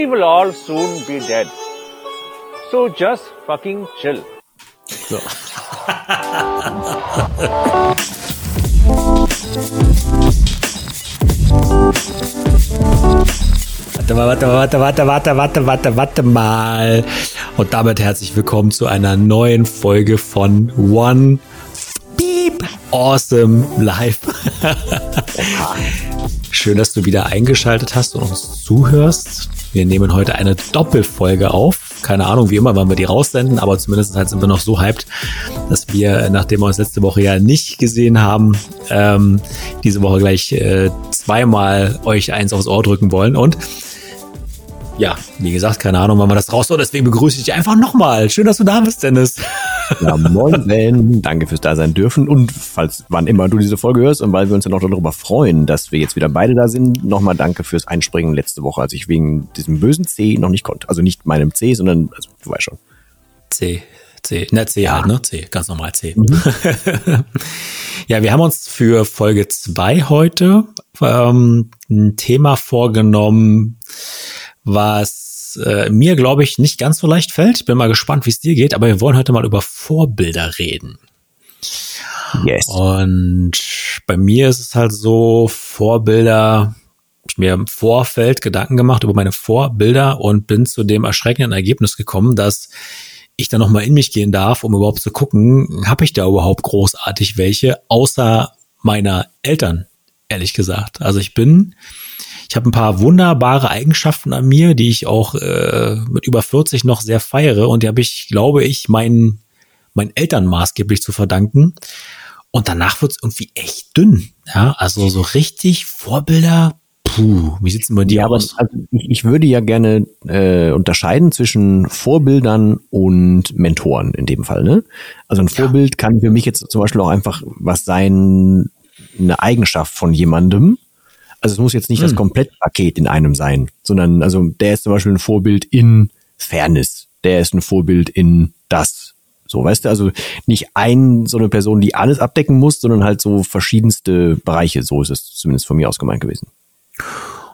We will all soon be dead. So just fucking chill. So. Warte mal, warte, warte, warte, warte, warte, warte, warte mal. Und damit herzlich willkommen zu einer neuen Folge von One Beep Awesome Live. Schön, dass du wieder eingeschaltet hast und uns zuhörst. Wir nehmen heute eine Doppelfolge auf. Keine Ahnung, wie immer, wann wir die raussenden, aber zumindest halt sind wir noch so hyped, dass wir, nachdem wir uns letzte Woche ja nicht gesehen haben, ähm, diese Woche gleich äh, zweimal euch eins aufs Ohr drücken wollen. Und ja, wie gesagt, keine Ahnung, wann wir das raus soll. Deswegen begrüße ich dich einfach nochmal. Schön, dass du da bist, Dennis. Ja, moin, Ben. Danke fürs da sein dürfen. Und falls wann immer du diese Folge hörst und weil wir uns ja noch darüber freuen, dass wir jetzt wieder beide da sind, nochmal danke fürs Einspringen letzte Woche, als ich wegen diesem bösen C noch nicht konnte. Also nicht meinem C, sondern, also du weißt schon. C. C, ne, C ja. halt, ne? C, ganz normal C. Mhm. ja, wir haben uns für Folge zwei heute ähm, ein Thema vorgenommen, was äh, mir, glaube ich, nicht ganz so leicht fällt. Ich bin mal gespannt, wie es dir geht, aber wir wollen heute mal über Vorbilder reden. Yes. Und bei mir ist es halt so, Vorbilder, ich mir im Vorfeld Gedanken gemacht über meine Vorbilder und bin zu dem erschreckenden Ergebnis gekommen, dass ich da nochmal in mich gehen darf, um überhaupt zu gucken, habe ich da überhaupt großartig welche, außer meiner Eltern, ehrlich gesagt. Also ich bin ich habe ein paar wunderbare Eigenschaften an mir, die ich auch äh, mit über 40 noch sehr feiere und die habe ich, glaube ich, meinen meinen Eltern maßgeblich zu verdanken. Und danach wird es irgendwie echt dünn. Ja, also so richtig Vorbilder. Puh, wie denn bei dir ja, aus? also ich, ich, würde ja gerne äh, unterscheiden zwischen Vorbildern und Mentoren in dem Fall. Ne? Also ein Vorbild ja. kann für mich jetzt zum Beispiel auch einfach was sein, eine Eigenschaft von jemandem, also es muss jetzt nicht hm. das Komplettpaket in einem sein, sondern also der ist zum Beispiel ein Vorbild in Fairness. Der ist ein Vorbild in das. So, weißt du, also nicht ein, so eine Person, die alles abdecken muss, sondern halt so verschiedenste Bereiche. So ist es zumindest von mir aus gemeint gewesen.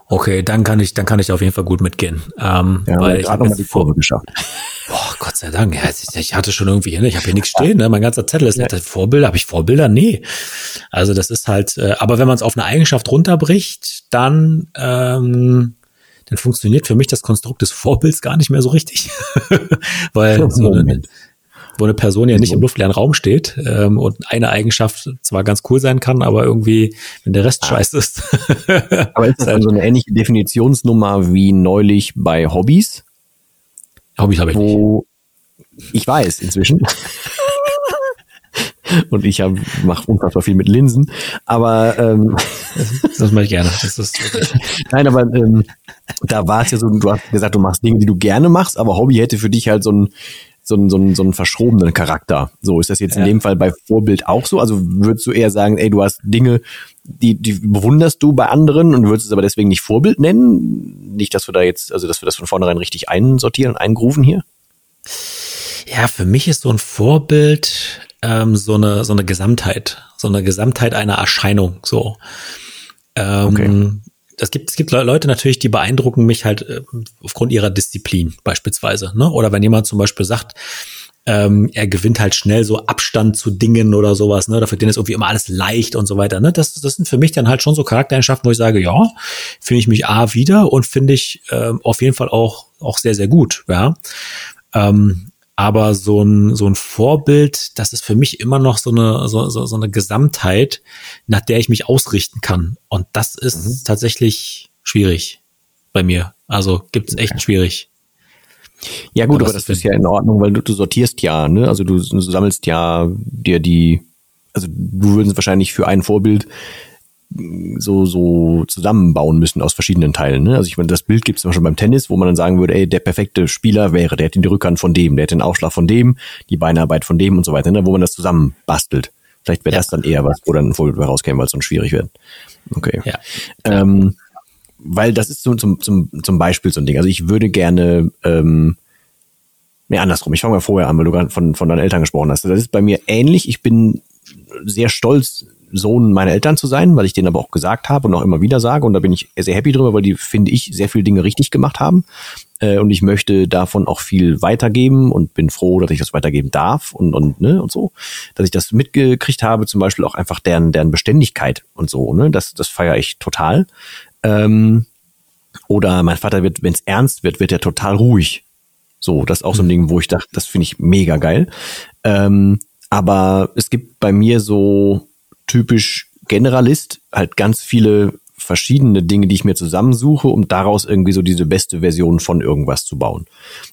Okay, dann kann ich, dann kann ich auf jeden Fall gut mitgehen. Ähm, ja, weil ich habe nochmal die Kurve geschafft. Boah, Gott sei Dank. Ja, ich hatte schon irgendwie hin. Ich habe hier nichts stehen. Ne? Mein ganzer Zettel ist ja. nicht Vorbilder. Habe ich Vorbilder? Nee. Also das ist halt. Äh, aber wenn man es auf eine Eigenschaft runterbricht, dann ähm, dann funktioniert für mich das Konstrukt des Vorbilds gar nicht mehr so richtig, weil so eine, wo eine Person ja nicht im luftleeren Raum steht ähm, und eine Eigenschaft zwar ganz cool sein kann, aber irgendwie, wenn der Rest ah. scheiße ist. aber ist das dann so eine ähnliche Definitionsnummer wie neulich bei Hobbys? Hobbys habe ich wo nicht. Ich weiß inzwischen. und ich mache unfassbar viel mit Linsen, aber ähm, das, mache ich gerne. Das ist Nein, aber ähm, da war es ja so, du hast gesagt, du machst Dinge, die du gerne machst, aber Hobby hätte für dich halt so ein so einen, so einen, so einen verschrobenen Charakter. So ist das jetzt ja. in dem Fall bei Vorbild auch so? Also würdest du eher sagen, ey, du hast Dinge, die, die bewunderst du bei anderen und würdest es aber deswegen nicht Vorbild nennen? Nicht, dass wir da jetzt, also dass wir das von vornherein richtig einsortieren und eingrooven hier? Ja, für mich ist so ein Vorbild ähm, so eine so eine Gesamtheit, so eine Gesamtheit einer Erscheinung. So. Ähm, okay es gibt, es gibt Leute natürlich, die beeindrucken mich halt äh, aufgrund ihrer Disziplin beispielsweise. Ne? Oder wenn jemand zum Beispiel sagt, ähm, er gewinnt halt schnell so Abstand zu Dingen oder sowas, ne? Dafür den ist irgendwie immer alles leicht und so weiter. Ne? Das, das sind für mich dann halt schon so Charaktereigenschaften, wo ich sage, ja, finde ich mich A wieder und finde ich äh, auf jeden Fall auch, auch sehr, sehr gut. Ja. Ähm, aber so ein, so ein Vorbild, das ist für mich immer noch so eine, so, so, so eine Gesamtheit, nach der ich mich ausrichten kann. Und das ist mhm. tatsächlich schwierig bei mir. Also gibt's echt okay. schwierig. Ja gut, aber, aber das ist ja in Ordnung, weil du, du sortierst ja, ne? Also du, du sammelst ja dir die, also du würdest wahrscheinlich für ein Vorbild so, so zusammenbauen müssen aus verschiedenen Teilen. Ne? Also ich meine, das Bild gibt es zum Beispiel beim Tennis, wo man dann sagen würde, ey, der perfekte Spieler wäre, der hat die Rückhand von dem, der hat den Aufschlag von dem, die Beinarbeit von dem und so weiter, ne? wo man das zusammen bastelt. Vielleicht wäre ja. das dann eher was, wo dann wohl rauskäme, weil es so schwierig wird. Okay. Ja. Ähm, weil das ist so zum, zum, zum Beispiel so ein Ding. Also ich würde gerne, ähm, nee, andersrum, ich fange mal vorher an, weil du gerade von, von deinen Eltern gesprochen hast. Das ist bei mir ähnlich. Ich bin sehr stolz Sohn meiner Eltern zu sein, weil ich denen aber auch gesagt habe und auch immer wieder sage. Und da bin ich sehr happy drüber, weil die, finde ich, sehr viele Dinge richtig gemacht haben. Äh, und ich möchte davon auch viel weitergeben und bin froh, dass ich das weitergeben darf und, und, ne, und so. Dass ich das mitgekriegt habe, zum Beispiel auch einfach deren, deren Beständigkeit und so, ne? Das, das feiere ich total. Ähm, oder mein Vater wird, wenn es ernst wird, wird er total ruhig. So, das ist auch so ein Ding, wo ich dachte, das finde ich mega geil. Ähm, aber es gibt bei mir so typisch Generalist halt ganz viele verschiedene Dinge, die ich mir zusammensuche, um daraus irgendwie so diese beste Version von irgendwas zu bauen.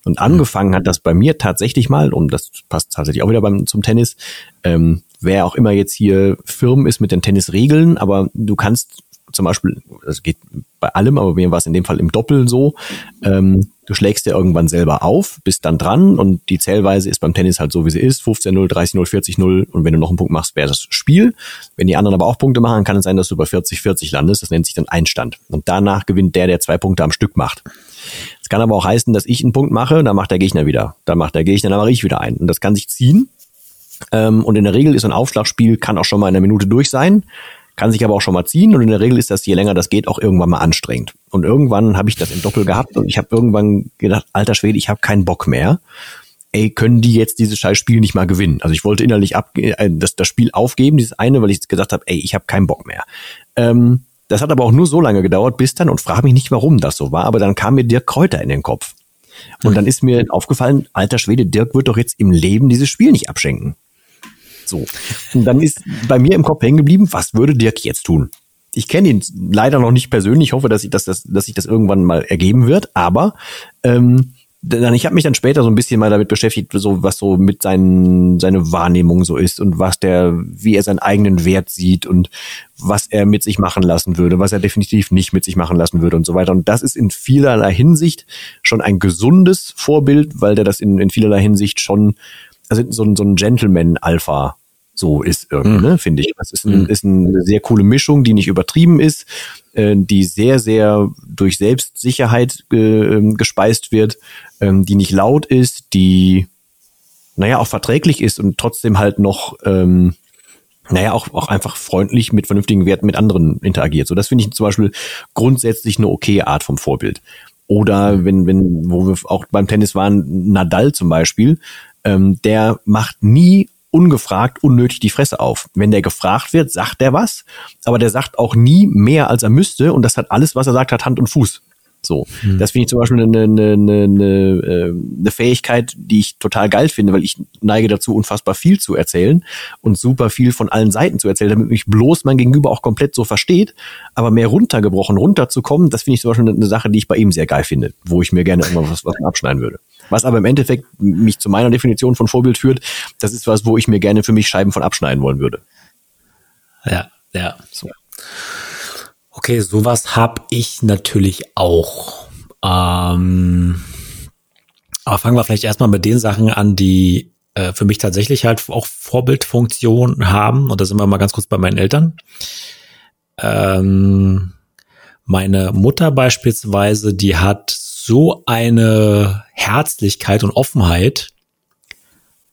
Und angefangen hat das bei mir tatsächlich mal, und das passt tatsächlich auch wieder beim, zum Tennis, ähm, wer auch immer jetzt hier firm ist mit den Tennisregeln, aber du kannst zum Beispiel, das geht bei allem, aber mir war es in dem Fall im Doppel so, ähm, du schlägst ja irgendwann selber auf, bist dann dran und die Zählweise ist beim Tennis halt so, wie sie ist, 15-0, 30-0, 40-0 und wenn du noch einen Punkt machst, wäre das Spiel. Wenn die anderen aber auch Punkte machen, kann es sein, dass du bei 40-40 landest, das nennt sich dann Einstand. Und danach gewinnt der, der zwei Punkte am Stück macht. Es kann aber auch heißen, dass ich einen Punkt mache, dann macht der Gegner wieder. Dann macht der Gegner, dann mache ich wieder einen. Und das kann sich ziehen. Ähm, und in der Regel ist ein Aufschlagspiel, kann auch schon mal in einer Minute durch sein kann sich aber auch schon mal ziehen und in der Regel ist das, je länger das geht, auch irgendwann mal anstrengend. Und irgendwann habe ich das im Doppel gehabt und ich habe irgendwann gedacht, alter Schwede, ich habe keinen Bock mehr. Ey, können die jetzt dieses scheiß Spiel nicht mal gewinnen? Also ich wollte innerlich ab, äh, das, das Spiel aufgeben, dieses eine, weil ich gesagt habe, ey, ich habe keinen Bock mehr. Ähm, das hat aber auch nur so lange gedauert, bis dann, und frage mich nicht, warum das so war, aber dann kam mir Dirk Kräuter in den Kopf. Und dann ist mir aufgefallen, alter Schwede, Dirk wird doch jetzt im Leben dieses Spiel nicht abschenken. So. Und dann ist bei mir im Kopf hängen geblieben, was würde Dirk jetzt tun? Ich kenne ihn leider noch nicht persönlich, ich hoffe, dass, ich, dass, dass, dass sich das irgendwann mal ergeben wird, aber ähm, dann, ich habe mich dann später so ein bisschen mal damit beschäftigt, so was so mit seinen seine Wahrnehmung so ist und was der, wie er seinen eigenen Wert sieht und was er mit sich machen lassen würde, was er definitiv nicht mit sich machen lassen würde und so weiter. Und das ist in vielerlei Hinsicht schon ein gesundes Vorbild, weil der das in, in vielerlei Hinsicht schon, also so, ein so ein Gentleman-Alpha so ist irgendwie, mhm. ne, finde ich. Das ist, ein, mhm. ist eine sehr coole Mischung, die nicht übertrieben ist, äh, die sehr, sehr durch Selbstsicherheit äh, gespeist wird, ähm, die nicht laut ist, die, naja, auch verträglich ist und trotzdem halt noch, ähm, naja, auch, auch einfach freundlich mit vernünftigen Werten mit anderen interagiert. So, das finde ich zum Beispiel grundsätzlich eine okay Art vom Vorbild. Oder mhm. wenn, wenn, wo wir auch beim Tennis waren, Nadal zum Beispiel, ähm, der macht nie ungefragt unnötig die Fresse auf. Wenn der gefragt wird, sagt er was, aber der sagt auch nie mehr, als er müsste und das hat alles, was er sagt, hat Hand und Fuß. So, hm. das finde ich zum Beispiel eine, eine, eine, eine, eine Fähigkeit, die ich total geil finde, weil ich neige dazu, unfassbar viel zu erzählen und super viel von allen Seiten zu erzählen, damit mich bloß mein Gegenüber auch komplett so versteht. Aber mehr runtergebrochen, runterzukommen, das finde ich zum Beispiel eine Sache, die ich bei ihm sehr geil finde, wo ich mir gerne irgendwann was, was abschneiden würde. Was aber im Endeffekt mich zu meiner Definition von Vorbild führt, das ist was, wo ich mir gerne für mich Scheiben von abschneiden wollen würde. Ja, ja. So. Okay, sowas habe ich natürlich auch. Ähm, aber fangen wir vielleicht erstmal mit den Sachen an, die äh, für mich tatsächlich halt auch Vorbildfunktion haben. Und da sind wir mal ganz kurz bei meinen Eltern. Ähm, meine Mutter beispielsweise, die hat so eine Herzlichkeit und Offenheit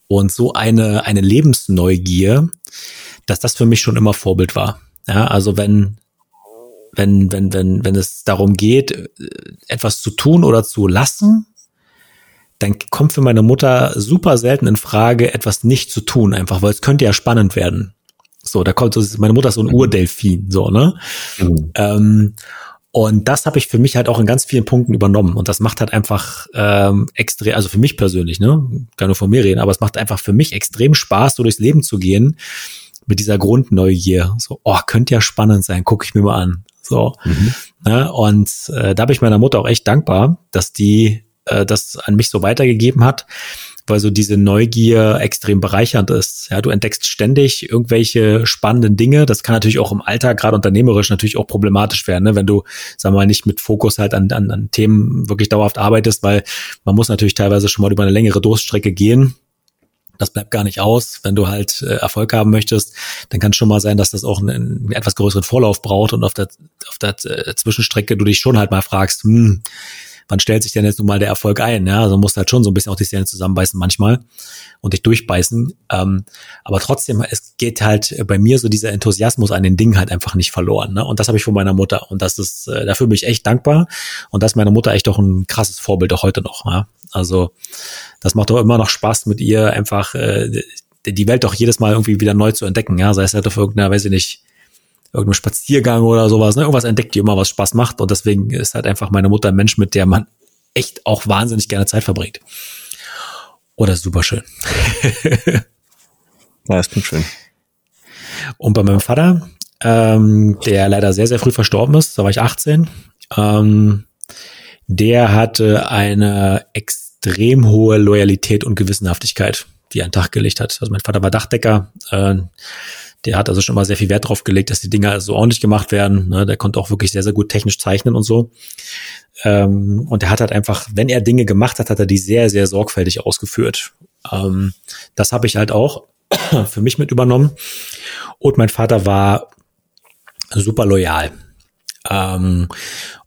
und so eine, eine Lebensneugier, dass das für mich schon immer Vorbild war. Ja, also wenn wenn, wenn, wenn, wenn es darum geht, äh, etwas zu tun oder zu lassen, dann kommt für meine Mutter super selten in Frage, etwas nicht zu tun, einfach, weil es könnte ja spannend werden. So, da kommt so, meine Mutter ist so ein Urdelfin, so, ne? Mhm. Ähm, und das habe ich für mich halt auch in ganz vielen Punkten übernommen. Und das macht halt einfach ähm, extrem, also für mich persönlich, ne? Kann nur von mir reden, aber es macht einfach für mich extrem Spaß, so durchs Leben zu gehen mit dieser Grundneugier. So, oh, könnte ja spannend sein, gucke ich mir mal an. So. Mhm. Ne? Und äh, da bin ich meiner Mutter auch echt dankbar, dass die äh, das an mich so weitergegeben hat, weil so diese Neugier extrem bereichernd ist. Ja, du entdeckst ständig irgendwelche spannenden Dinge. Das kann natürlich auch im Alltag, gerade unternehmerisch, natürlich auch problematisch werden, ne? wenn du, sagen wir mal, nicht mit Fokus halt an, an, an Themen wirklich dauerhaft arbeitest, weil man muss natürlich teilweise schon mal über eine längere Durststrecke gehen das bleibt gar nicht aus. Wenn du halt äh, Erfolg haben möchtest, dann kann es schon mal sein, dass das auch einen, einen etwas größeren Vorlauf braucht und auf der, auf der äh, Zwischenstrecke du dich schon halt mal fragst, hm, wann stellt sich denn jetzt nun mal der Erfolg ein? Ja, also musst halt schon so ein bisschen auch die Zähne zusammenbeißen manchmal und dich durchbeißen. Ähm, aber trotzdem, es geht halt bei mir so dieser Enthusiasmus an den Dingen halt einfach nicht verloren. Ne? Und das habe ich von meiner Mutter. Und das ist, äh, dafür bin ich echt dankbar. Und das ist meine Mutter echt auch ein krasses Vorbild auch heute noch. Ja? Also das macht doch immer noch Spaß mit ihr, einfach äh, die Welt doch jedes Mal irgendwie wieder neu zu entdecken. Ja, sei es halt auf irgendeiner, weiß ich nicht, irgendeinem Spaziergang oder sowas. Ne? Irgendwas entdeckt die immer, was Spaß macht. Und deswegen ist halt einfach meine Mutter ein Mensch, mit der man echt auch wahnsinnig gerne Zeit verbringt. Oder oh, super schön. ja, das klingt schön. Und bei meinem Vater, ähm, der leider sehr, sehr früh verstorben ist, da war ich 18, ähm, der hatte eine extrem hohe Loyalität und Gewissenhaftigkeit, die er an den Tag gelegt hat. Also mein Vater war Dachdecker, äh, der hat also schon mal sehr viel Wert drauf gelegt, dass die Dinger so ordentlich gemacht werden. Ne? Der konnte auch wirklich sehr, sehr gut technisch zeichnen und so. Ähm, und er hat halt einfach, wenn er Dinge gemacht hat, hat er die sehr, sehr sorgfältig ausgeführt. Ähm, das habe ich halt auch für mich mit übernommen. Und mein Vater war super loyal. Ähm,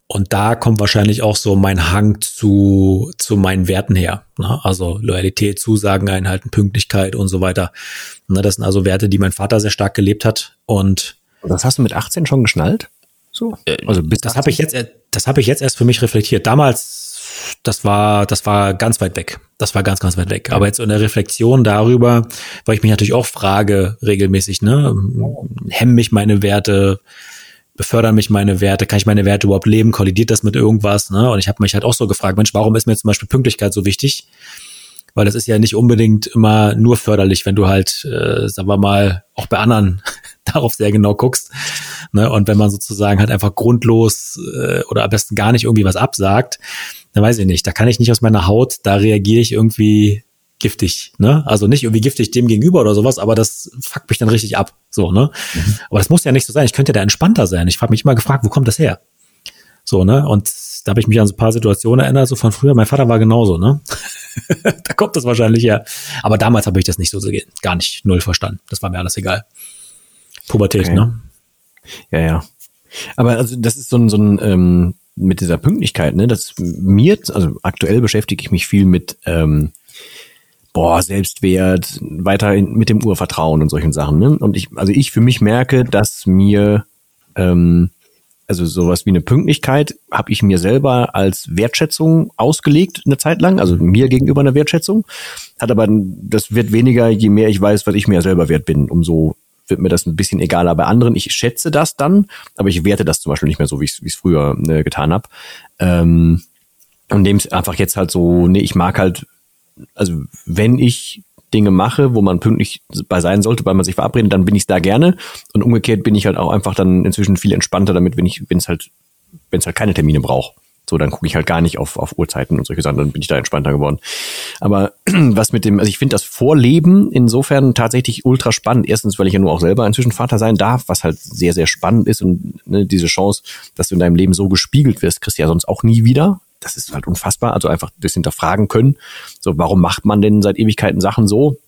und da kommt wahrscheinlich auch so mein Hang zu, zu meinen Werten her. Ne? Also Loyalität, Zusagen einhalten, Pünktlichkeit und so weiter. Ne? Das sind also Werte, die mein Vater sehr stark gelebt hat. Und, das hast du mit 18 schon geschnallt? So? Äh, also bis das habe ich jetzt, das habe ich jetzt erst für mich reflektiert. Damals, das war, das war ganz weit weg. Das war ganz, ganz weit weg. Aber jetzt in der Reflexion darüber, weil ich mich natürlich auch frage regelmäßig, ne, hemmen mich meine Werte, befördern mich meine Werte, kann ich meine Werte überhaupt leben, kollidiert das mit irgendwas? Ne? Und ich habe mich halt auch so gefragt, Mensch, warum ist mir zum Beispiel Pünktlichkeit so wichtig? Weil das ist ja nicht unbedingt immer nur förderlich, wenn du halt, äh, sagen wir mal, auch bei anderen darauf sehr genau guckst. Ne? Und wenn man sozusagen halt einfach grundlos äh, oder am besten gar nicht irgendwie was absagt, dann weiß ich nicht, da kann ich nicht aus meiner Haut, da reagiere ich irgendwie giftig, ne? Also nicht irgendwie giftig dem gegenüber oder sowas, aber das fuckt mich dann richtig ab, so, ne? Mhm. Aber das muss ja nicht so sein. Ich könnte ja da entspannter sein. Ich habe mich immer gefragt, wo kommt das her? So, ne? Und da habe ich mich an so ein paar Situationen erinnert, so von früher. Mein Vater war genauso, ne? da kommt das wahrscheinlich her. Aber damals habe ich das nicht so, gar nicht null verstanden. Das war mir alles egal. Pubertät, okay. ne? Ja, ja. Aber also das ist so ein, so ein ähm, mit dieser Pünktlichkeit, ne? Das mir, also aktuell beschäftige ich mich viel mit ähm, boah, Selbstwert, weiter mit dem Urvertrauen und solchen Sachen. Ne? Und ich, also ich für mich merke, dass mir ähm, also sowas wie eine Pünktlichkeit habe ich mir selber als Wertschätzung ausgelegt eine Zeit lang, also mir gegenüber eine Wertschätzung. Hat aber das wird weniger, je mehr ich weiß, was ich mir selber wert bin, umso wird mir das ein bisschen egaler bei anderen. Ich schätze das dann, aber ich werte das zum Beispiel nicht mehr so, wie ich es früher äh, getan habe. Ähm, und es einfach jetzt halt so, nee, ich mag halt also wenn ich Dinge mache, wo man pünktlich bei sein sollte, weil man sich verabredet, dann bin ich da gerne. Und umgekehrt bin ich halt auch einfach dann inzwischen viel entspannter damit, wenn ich, wenn es halt, wenn es halt keine Termine braucht. So, dann gucke ich halt gar nicht auf, auf Uhrzeiten und solche Sachen, dann bin ich da entspannter geworden. Aber was mit dem, also ich finde das Vorleben insofern tatsächlich ultra spannend. Erstens, weil ich ja nur auch selber inzwischen Vater sein darf, was halt sehr, sehr spannend ist und ne, diese Chance, dass du in deinem Leben so gespiegelt wirst, kriegst du ja sonst auch nie wieder das ist halt unfassbar. Also einfach das hinterfragen können. So, warum macht man denn seit Ewigkeiten Sachen so?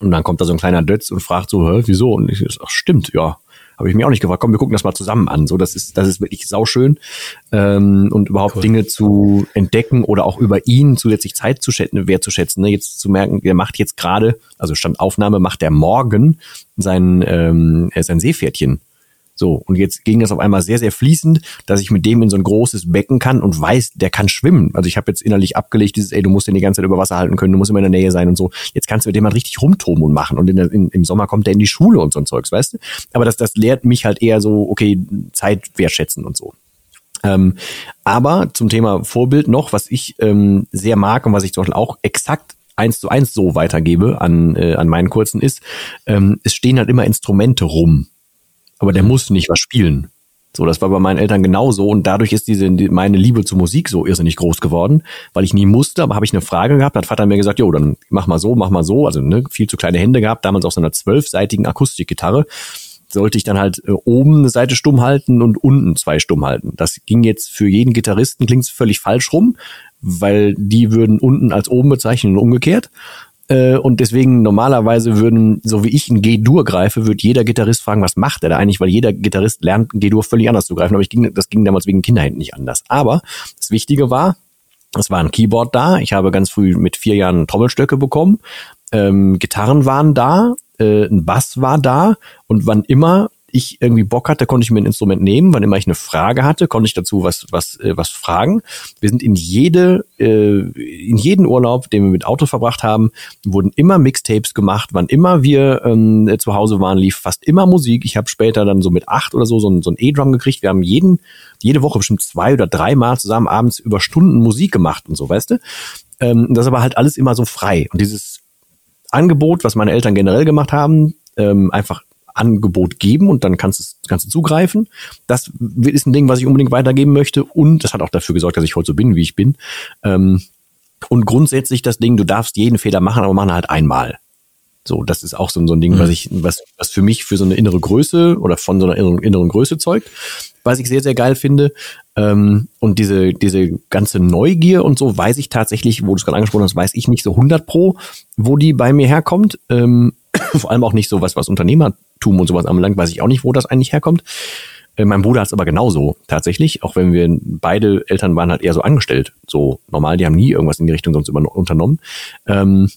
Und dann kommt da so ein kleiner Dötz und fragt so, Hä, wieso? Und ich, ach, stimmt, ja. Habe ich mir auch nicht gefragt. Komm, wir gucken das mal zusammen an. So, das ist, das ist wirklich sauschön. Ähm, und überhaupt cool. Dinge zu entdecken oder auch über ihn zusätzlich Zeit zu schätzen, wertzuschätzen. Ne? Jetzt zu merken, der macht jetzt gerade, also Standaufnahme, macht der morgen sein, ähm, sein Seepferdchen so, und jetzt ging das auf einmal sehr, sehr fließend, dass ich mit dem in so ein großes Becken kann und weiß, der kann schwimmen. Also ich habe jetzt innerlich abgelegt, dieses, ey, du musst den die ganze Zeit über Wasser halten können, du musst immer in der Nähe sein und so. Jetzt kannst du mit dem halt richtig rumtoben und machen. Und in der, in, im Sommer kommt der in die Schule und so ein Zeugs, weißt du? Aber das, das lehrt mich halt eher so, okay, Zeit wertschätzen und so. Ähm, aber zum Thema Vorbild noch, was ich ähm, sehr mag und was ich zum Beispiel auch exakt eins zu eins so weitergebe an, äh, an meinen kurzen ist, ähm, es stehen halt immer Instrumente rum aber der muss nicht was spielen. So, das war bei meinen Eltern genauso und dadurch ist diese meine Liebe zur Musik so irrsinnig groß geworden, weil ich nie musste, aber habe ich eine Frage gehabt, hat Vater mir gesagt, jo, dann mach mal so, mach mal so, also ne, viel zu kleine Hände gehabt, damals auf so einer zwölfseitigen Akustikgitarre sollte ich dann halt äh, oben eine Seite stumm halten und unten zwei stumm halten. Das ging jetzt für jeden Gitarristen klingt völlig falsch rum, weil die würden unten als oben bezeichnen und umgekehrt. Äh, und deswegen normalerweise würden, so wie ich ein G-Dur greife, würde jeder Gitarrist fragen, was macht er da eigentlich? Weil jeder Gitarrist lernt G-Dur völlig anders zu greifen. Aber ich ging, das ging damals wegen Kinderhänden nicht anders. Aber das Wichtige war, Es war ein Keyboard da. Ich habe ganz früh mit vier Jahren Trommelstöcke bekommen. Ähm, Gitarren waren da, äh, ein Bass war da und wann immer ich irgendwie Bock hatte, konnte ich mir ein Instrument nehmen. Wann immer ich eine Frage hatte, konnte ich dazu was was äh, was fragen. Wir sind in jede äh, in jeden Urlaub, den wir mit Auto verbracht haben, wurden immer Mixtapes gemacht. Wann immer wir ähm, zu Hause waren, lief fast immer Musik. Ich habe später dann so mit acht oder so so ein, so ein E-Drum gekriegt. Wir haben jeden jede Woche bestimmt zwei oder dreimal zusammen abends über Stunden Musik gemacht und so, weißt du. Ähm, das aber halt alles immer so frei und dieses Angebot, was meine Eltern generell gemacht haben, ähm, einfach Angebot geben und dann kannst du, kannst du zugreifen. Das ist ein Ding, was ich unbedingt weitergeben möchte und das hat auch dafür gesorgt, dass ich heute so bin, wie ich bin. Ähm, und grundsätzlich das Ding, du darfst jeden Fehler machen, aber machen halt einmal. So, das ist auch so, so ein Ding, mhm. was ich, was, was für mich für so eine innere Größe oder von so einer inneren, inneren Größe zeugt, was ich sehr, sehr geil finde. Ähm, und diese, diese ganze Neugier und so weiß ich tatsächlich, wo du es gerade angesprochen hast, weiß ich nicht so 100 pro, wo die bei mir herkommt. Ähm, vor allem auch nicht so was, was Unternehmertum und sowas anbelangt, weiß ich auch nicht, wo das eigentlich herkommt. Äh, mein Bruder hat es aber genauso tatsächlich, auch wenn wir beide Eltern waren halt eher so angestellt, so normal, die haben nie irgendwas in die Richtung sonst unternommen. Ähm,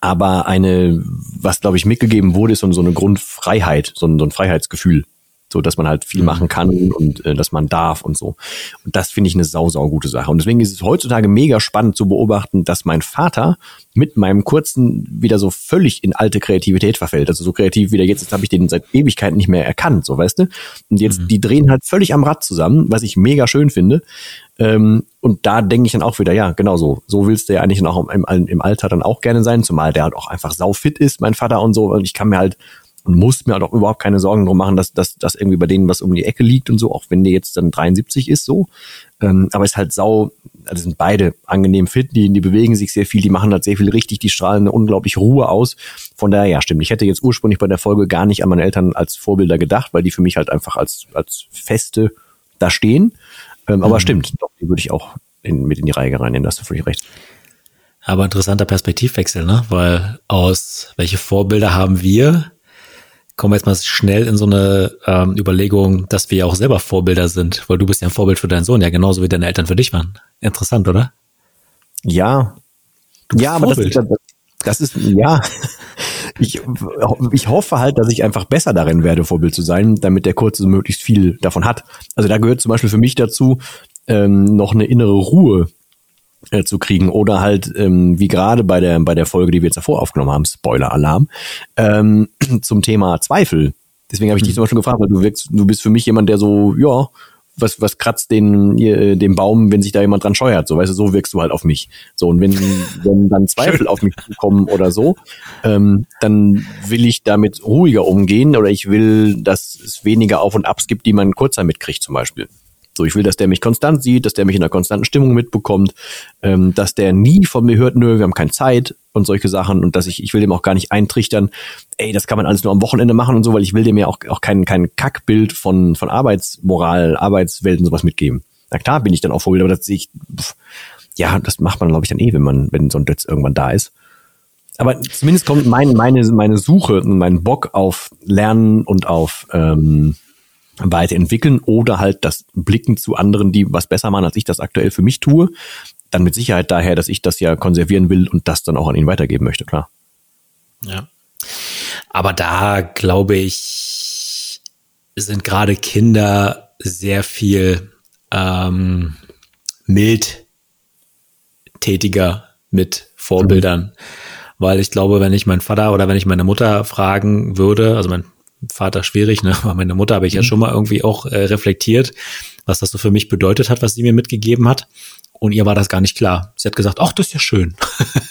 aber eine, was glaube ich mitgegeben wurde, ist so, so eine Grundfreiheit, so ein, so ein Freiheitsgefühl so dass man halt viel mhm. machen kann und äh, dass man darf und so. Und das finde ich eine sau, sau gute Sache. Und deswegen ist es heutzutage mega spannend zu beobachten, dass mein Vater mit meinem kurzen wieder so völlig in alte Kreativität verfällt. Also so kreativ wie der jetzt, jetzt habe ich den seit Ewigkeiten nicht mehr erkannt, so weißt du. Und jetzt, mhm. die drehen halt völlig am Rad zusammen, was ich mega schön finde. Ähm, und da denke ich dann auch wieder, ja, genau so. So willst du ja eigentlich auch im, im Alter dann auch gerne sein, zumal der halt auch einfach sau fit ist, mein Vater und so. Und ich kann mir halt und muss mir halt auch überhaupt keine Sorgen drum machen, dass, dass, dass irgendwie bei denen was um die Ecke liegt und so, auch wenn der jetzt dann 73 ist so. Ähm, aber ist halt sau, also sind beide angenehm fit, die, die bewegen sich sehr viel, die machen halt sehr viel richtig, die strahlen eine unglaubliche Ruhe aus. Von daher, ja, stimmt. Ich hätte jetzt ursprünglich bei der Folge gar nicht an meine Eltern als Vorbilder gedacht, weil die für mich halt einfach als, als Feste da stehen. Ähm, mhm. Aber stimmt, doch, die würde ich auch in, mit in die Reihe reinnehmen, da hast du völlig recht. Aber interessanter Perspektivwechsel, ne? Weil aus welche Vorbilder haben wir? Kommen wir jetzt mal schnell in so eine ähm, Überlegung, dass wir ja auch selber Vorbilder sind, weil du bist ja ein Vorbild für deinen Sohn, ja genauso wie deine Eltern für dich waren. Interessant, oder? Ja. Ja, aber das, das, das ist, ja. Ich, ich hoffe halt, dass ich einfach besser darin werde, Vorbild zu sein, damit der Kurze möglichst viel davon hat. Also da gehört zum Beispiel für mich dazu, ähm, noch eine innere Ruhe äh, zu kriegen oder halt ähm, wie gerade bei der bei der Folge, die wir jetzt davor aufgenommen haben, Spoiler-Alarm, ähm, zum Thema Zweifel. Deswegen habe ich dich mhm. zum Beispiel gefragt, weil du wirkst, du bist für mich jemand, der so, ja, was, was kratzt den, äh, den Baum, wenn sich da jemand dran scheuert, so, weißt du, so wirkst du halt auf mich. So, und wenn, wenn dann Zweifel auf mich kommen oder so, ähm, dann will ich damit ruhiger umgehen oder ich will, dass es weniger Auf und Abs gibt, die man kurzer mitkriegt zum Beispiel. So, ich will, dass der mich konstant sieht, dass der mich in einer konstanten Stimmung mitbekommt, ähm, dass der nie von mir hört, nö, wir haben keine Zeit und solche Sachen und dass ich, ich will dem auch gar nicht eintrichtern, ey, das kann man alles nur am Wochenende machen und so, weil ich will dem ja auch, auch kein, kein Kackbild von, von Arbeitsmoral, Arbeitswelt und sowas mitgeben. Na klar bin ich dann auch Vorbild, aber das sehe ich, pff, ja, das macht man, glaube ich, dann eh, wenn man, wenn so ein Dötz irgendwann da ist. Aber zumindest kommt mein, meine, meine Suche und mein Bock auf Lernen und auf ähm, weiterentwickeln oder halt das Blicken zu anderen, die was besser machen, als ich das aktuell für mich tue, dann mit Sicherheit daher, dass ich das ja konservieren will und das dann auch an ihn weitergeben möchte, klar. Ja. Aber da glaube ich, sind gerade Kinder sehr viel ähm, mildtätiger mit Vorbildern. Mhm. Weil ich glaube, wenn ich meinen Vater oder wenn ich meine Mutter fragen würde, also mein Vater schwierig, ne? Aber meine Mutter habe ich ja mhm. schon mal irgendwie auch äh, reflektiert, was das so für mich bedeutet hat, was sie mir mitgegeben hat. Und ihr war das gar nicht klar. Sie hat gesagt, ach, das ist ja schön.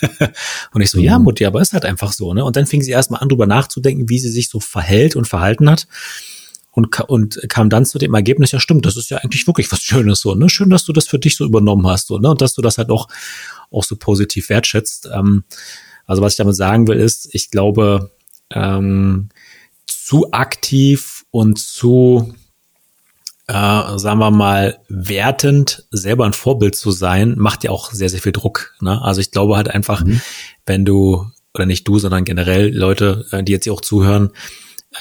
und ich so, ja, mhm. Mutti, aber ist halt einfach so, ne? Und dann fing sie erstmal an, drüber nachzudenken, wie sie sich so verhält und verhalten hat. Und, und kam dann zu dem Ergebnis, ja stimmt, das ist ja eigentlich wirklich was Schönes so, ne? Schön, dass du das für dich so übernommen hast, so, ne? Und dass du das halt auch, auch so positiv wertschätzt. Ähm, also was ich damit sagen will, ist, ich glaube, ähm, zu aktiv und zu, äh, sagen wir mal, wertend selber ein Vorbild zu sein, macht ja auch sehr, sehr viel Druck. Ne? Also ich glaube halt einfach, mhm. wenn du, oder nicht du, sondern generell Leute, äh, die jetzt hier auch zuhören,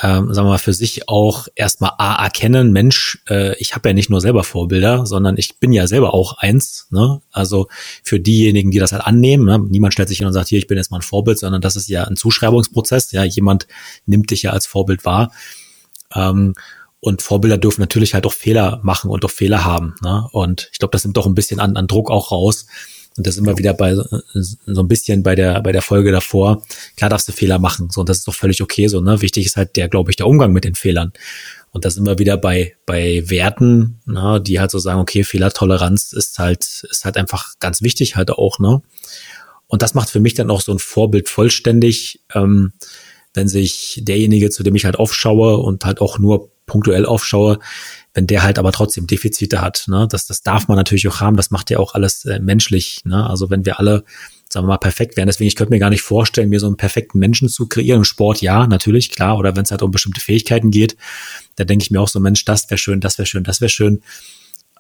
ähm, sagen wir mal, für sich auch erstmal A erkennen, Mensch, äh, ich habe ja nicht nur selber Vorbilder, sondern ich bin ja selber auch eins. Ne? Also für diejenigen, die das halt annehmen, ne? niemand stellt sich hin und sagt, hier, ich bin jetzt mal ein Vorbild, sondern das ist ja ein Zuschreibungsprozess. Ja, jemand nimmt dich ja als Vorbild wahr. Ähm, und Vorbilder dürfen natürlich halt auch Fehler machen und auch Fehler haben. Ne? Und ich glaube, das nimmt doch ein bisschen an, an Druck auch raus. Und das immer wieder bei so ein bisschen bei der bei der Folge davor. Klar darfst du Fehler machen, so und das ist doch völlig okay so. Ne? Wichtig ist halt der, glaube ich, der Umgang mit den Fehlern. Und das immer wieder bei bei Werten, ne, die halt so sagen, okay, Fehlertoleranz ist halt ist halt einfach ganz wichtig halt auch ne. Und das macht für mich dann auch so ein Vorbild vollständig, ähm, wenn sich derjenige, zu dem ich halt aufschaue und halt auch nur punktuell aufschaue, wenn der halt aber trotzdem Defizite hat, ne, das, das darf man natürlich auch haben, das macht ja auch alles äh, menschlich, ne, also wenn wir alle, sagen wir mal, perfekt wären, deswegen, ich könnte mir gar nicht vorstellen, mir so einen perfekten Menschen zu kreieren, im Sport ja, natürlich, klar, oder wenn es halt um bestimmte Fähigkeiten geht, da denke ich mir auch so, Mensch, das wäre schön, das wäre schön, das wäre schön,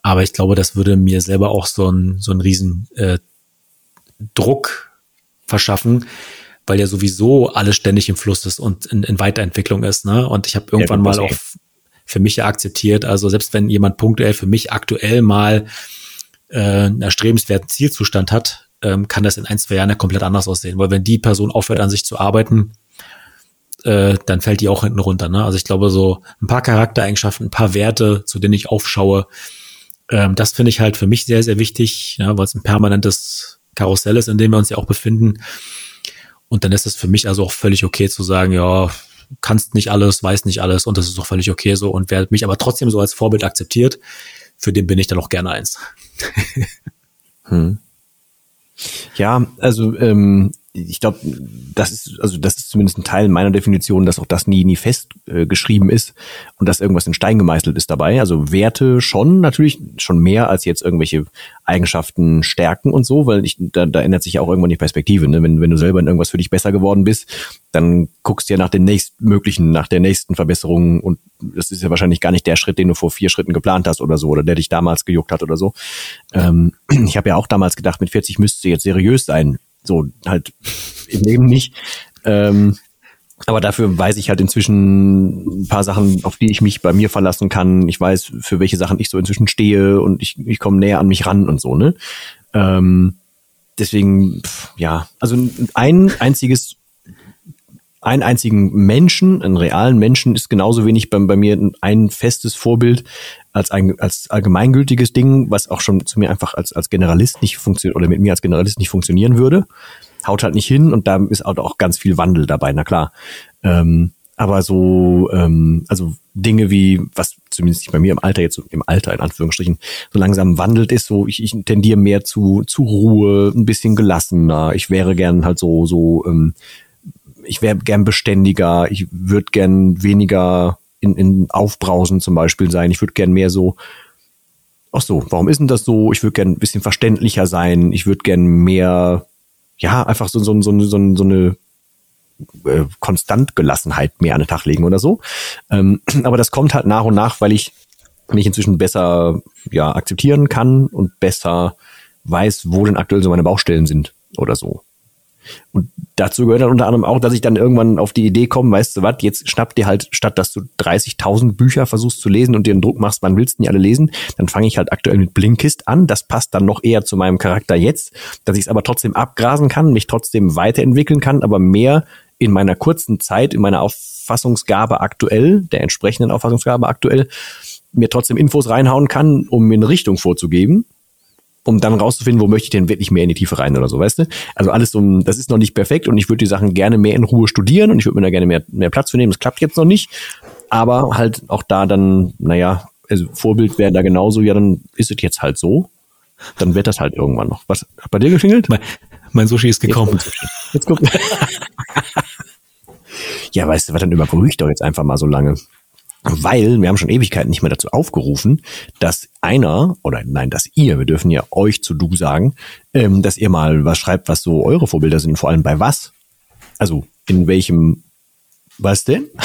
aber ich glaube, das würde mir selber auch so ein, so ein riesen äh, Druck verschaffen, weil ja sowieso alles ständig im Fluss ist und in, in Weiterentwicklung ist, ne? Und ich habe irgendwann ja, mal auch für mich ja akzeptiert. Also selbst wenn jemand punktuell für mich aktuell mal äh, einen erstrebenswerten Zielzustand hat, ähm, kann das in ein, zwei Jahren ja komplett anders aussehen. Weil wenn die Person aufhört, an sich zu arbeiten, äh, dann fällt die auch hinten runter. Ne? Also ich glaube, so ein paar Charaktereigenschaften, ein paar Werte, zu denen ich aufschaue, ähm, das finde ich halt für mich sehr, sehr wichtig, ja, weil es ein permanentes Karussell ist, in dem wir uns ja auch befinden. Und dann ist es für mich also auch völlig okay zu sagen, ja, kannst nicht alles, weiß nicht alles und das ist auch völlig okay so. Und wer mich aber trotzdem so als Vorbild akzeptiert, für den bin ich dann auch gerne eins. hm. Ja, also ähm, ich glaube, das ist, also das ist zumindest ein Teil meiner Definition, dass auch das nie, nie festgeschrieben äh, ist und dass irgendwas in Stein gemeißelt ist dabei. Also Werte schon, natürlich schon mehr als jetzt irgendwelche Eigenschaften, Stärken und so, weil ich, da, da ändert sich ja auch irgendwann die Perspektive. Ne? Wenn, wenn du selber in irgendwas für dich besser geworden bist, dann guckst du ja nach den nächstmöglichen, nach der nächsten Verbesserung und das ist ja wahrscheinlich gar nicht der Schritt, den du vor vier Schritten geplant hast oder so, oder der dich damals gejuckt hat oder so. Ähm, ich habe ja auch damals gedacht, mit 40 müsste jetzt seriös sein so halt im Leben nicht. Ähm, aber dafür weiß ich halt inzwischen ein paar Sachen, auf die ich mich bei mir verlassen kann. Ich weiß, für welche Sachen ich so inzwischen stehe und ich, ich komme näher an mich ran und so, ne? Ähm, deswegen, pff, ja, also ein einziges, einen einzigen Menschen, einen realen Menschen ist genauso wenig bei, bei mir ein festes Vorbild als ein als allgemeingültiges Ding, was auch schon zu mir einfach als als Generalist nicht funktioniert oder mit mir als Generalist nicht funktionieren würde. Haut halt nicht hin und da ist auch ganz viel Wandel dabei, na klar. Ähm, aber so, ähm, also Dinge wie, was zumindest bei mir im Alter jetzt im Alter in Anführungsstrichen so langsam wandelt ist, so ich, ich tendiere mehr zu zu Ruhe, ein bisschen gelassener. Ich wäre gern halt so so, ähm, ich wäre gern beständiger. Ich würde gern weniger in, in Aufbrausen zum Beispiel sein. Ich würde gern mehr so, ach so, warum ist denn das so? Ich würde gern ein bisschen verständlicher sein. Ich würde gern mehr, ja, einfach so, so, so, so, so eine äh, Konstantgelassenheit mehr an den Tag legen oder so. Ähm, aber das kommt halt nach und nach, weil ich mich inzwischen besser ja akzeptieren kann und besser weiß, wo denn aktuell so meine Baustellen sind oder so. Und dazu gehört dann unter anderem auch, dass ich dann irgendwann auf die Idee komme, weißt du was, jetzt schnapp dir halt, statt dass du 30.000 Bücher versuchst zu lesen und dir einen Druck machst, wann willst du die alle lesen, dann fange ich halt aktuell mit Blinkist an. Das passt dann noch eher zu meinem Charakter jetzt, dass ich es aber trotzdem abgrasen kann, mich trotzdem weiterentwickeln kann, aber mehr in meiner kurzen Zeit, in meiner Auffassungsgabe aktuell, der entsprechenden Auffassungsgabe aktuell, mir trotzdem Infos reinhauen kann, um mir eine Richtung vorzugeben um dann rauszufinden, wo möchte ich denn wirklich mehr in die Tiefe rein oder so, weißt du? Also alles so, das ist noch nicht perfekt und ich würde die Sachen gerne mehr in Ruhe studieren und ich würde mir da gerne mehr, mehr Platz für nehmen. Das klappt jetzt noch nicht, aber halt auch da dann, naja, also Vorbild wäre da genauso, ja, dann ist es jetzt halt so. Dann wird das halt irgendwann noch. Was hat bei dir geklingelt? Mein, mein Sushi ist gekommen. Jetzt, jetzt ja, weißt du was, dann überbrühe ich doch jetzt einfach mal so lange weil wir haben schon Ewigkeiten nicht mehr dazu aufgerufen, dass einer oder nein, dass ihr, wir dürfen ja euch zu du sagen, ähm, dass ihr mal was schreibt, was so eure Vorbilder sind, vor allem bei was. Also in welchem, was denn?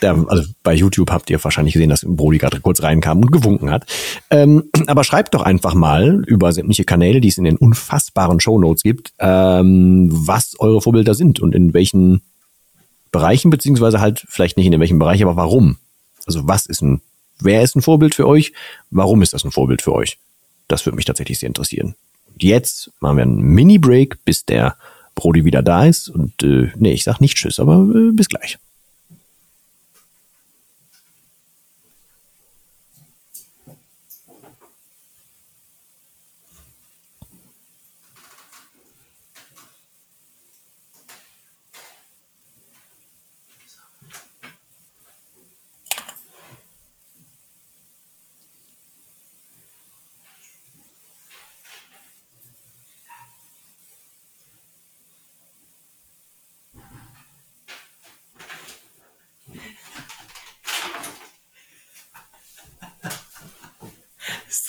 Da, also bei YouTube habt ihr wahrscheinlich gesehen, dass Brody gerade kurz reinkam und gewunken hat. Ähm, aber schreibt doch einfach mal über sämtliche Kanäle, die es in den unfassbaren Shownotes gibt, ähm, was eure Vorbilder sind und in welchen Bereichen, beziehungsweise halt vielleicht nicht in welchem Bereich, aber warum? Also was ist ein, wer ist ein Vorbild für euch? Warum ist das ein Vorbild für euch? Das würde mich tatsächlich sehr interessieren. Und jetzt machen wir einen Mini-Break, bis der Brody wieder da ist. Und äh, nee, ich sag nicht Tschüss, aber äh, bis gleich.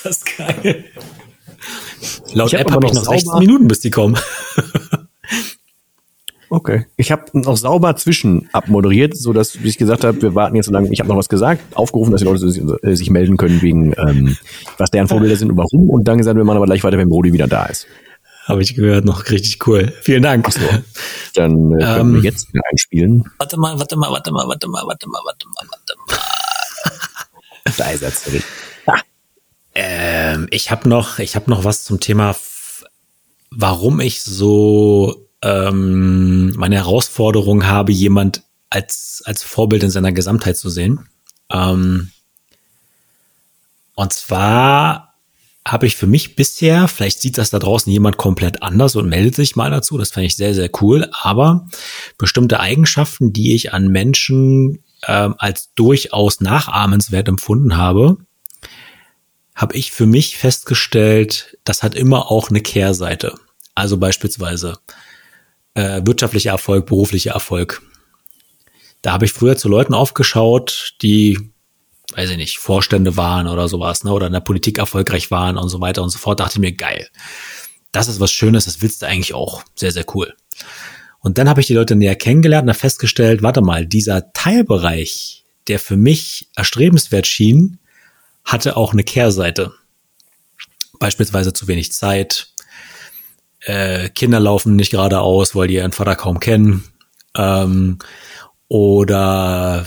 Das geil. Laut ich App habe hab ich noch 16 Minuten, bis die kommen. Okay. Ich habe noch sauber zwischen abmoderiert, so dass wie ich gesagt habe, wir warten jetzt so lange. Ich habe noch was gesagt, aufgerufen, dass die Leute sich, äh, sich melden können wegen ähm, was deren Vorbilder sind und warum. Und dann gesagt, wir machen aber gleich weiter, wenn Brody wieder da ist. Habe ich gehört, noch richtig cool. Vielen Dank. So, dann äh, können ähm, wir jetzt wieder einspielen. Warte mal, warte mal, warte mal, warte mal, warte mal, warte mal, warte mal. da ist er zurück. Ähm, ich habe noch, ich habe noch was zum Thema, warum ich so ähm, meine Herausforderung habe, jemand als als Vorbild in seiner Gesamtheit zu sehen. Ähm, und zwar habe ich für mich bisher, vielleicht sieht das da draußen jemand komplett anders und meldet sich mal dazu, das fand ich sehr, sehr cool, aber bestimmte Eigenschaften, die ich an Menschen ähm, als durchaus nachahmenswert empfunden habe, habe ich für mich festgestellt, das hat immer auch eine Kehrseite. Also beispielsweise äh, wirtschaftlicher Erfolg, beruflicher Erfolg. Da habe ich früher zu Leuten aufgeschaut, die, weiß ich nicht, Vorstände waren oder sowas, ne, oder in der Politik erfolgreich waren und so weiter und so fort. Dachte mir, geil. Das ist was Schönes, das willst du eigentlich auch. Sehr, sehr cool. Und dann habe ich die Leute näher kennengelernt und habe festgestellt, warte mal, dieser Teilbereich, der für mich erstrebenswert schien, hatte auch eine Kehrseite. Beispielsweise zu wenig Zeit, äh, Kinder laufen nicht geradeaus, weil die ihren Vater kaum kennen, ähm, oder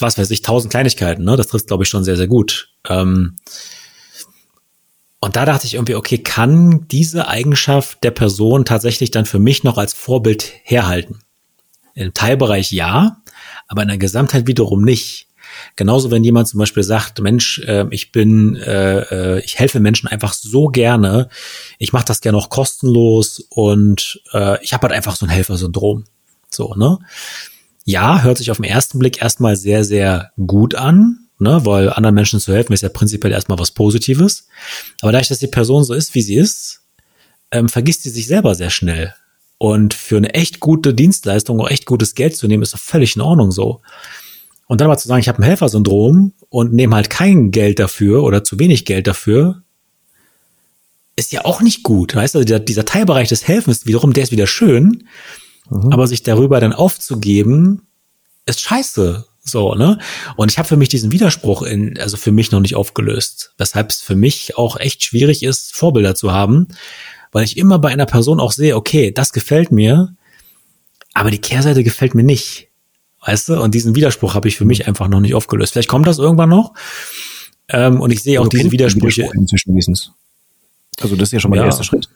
was weiß ich, tausend Kleinigkeiten, ne? Das trifft, glaube ich, schon sehr, sehr gut. Ähm, und da dachte ich irgendwie, okay, kann diese Eigenschaft der Person tatsächlich dann für mich noch als Vorbild herhalten? Im Teilbereich ja, aber in der Gesamtheit wiederum nicht. Genauso, wenn jemand zum Beispiel sagt, Mensch, äh, ich bin, äh, äh, ich helfe Menschen einfach so gerne, ich mache das gerne auch kostenlos und äh, ich habe halt einfach so ein Helfersyndrom. So, ne? Ja, hört sich auf den ersten Blick erstmal sehr, sehr gut an, ne, weil anderen Menschen zu helfen ist ja prinzipiell erstmal was Positives. Aber dadurch, dass die Person so ist, wie sie ist, ähm, vergisst sie sich selber sehr schnell. Und für eine echt gute Dienstleistung auch echt gutes Geld zu nehmen, ist doch völlig in Ordnung so. Und dann aber zu sagen, ich habe ein Helfersyndrom und nehme halt kein Geld dafür oder zu wenig Geld dafür, ist ja auch nicht gut. Weißt du, dieser, dieser Teilbereich des Helfens wiederum, der ist wieder schön, mhm. aber sich darüber dann aufzugeben, ist scheiße. So, ne? Und ich habe für mich diesen Widerspruch in, also für mich noch nicht aufgelöst. Weshalb es für mich auch echt schwierig ist, Vorbilder zu haben, weil ich immer bei einer Person auch sehe, okay, das gefällt mir, aber die Kehrseite gefällt mir nicht. Weißt du? Und diesen Widerspruch habe ich für mich einfach noch nicht aufgelöst. Vielleicht kommt das irgendwann noch. Ähm, und ich sehe auch du diese Widersprüche. Inzwischen wenigstens. Also das ist ja schon mal ja. der erste Schritt.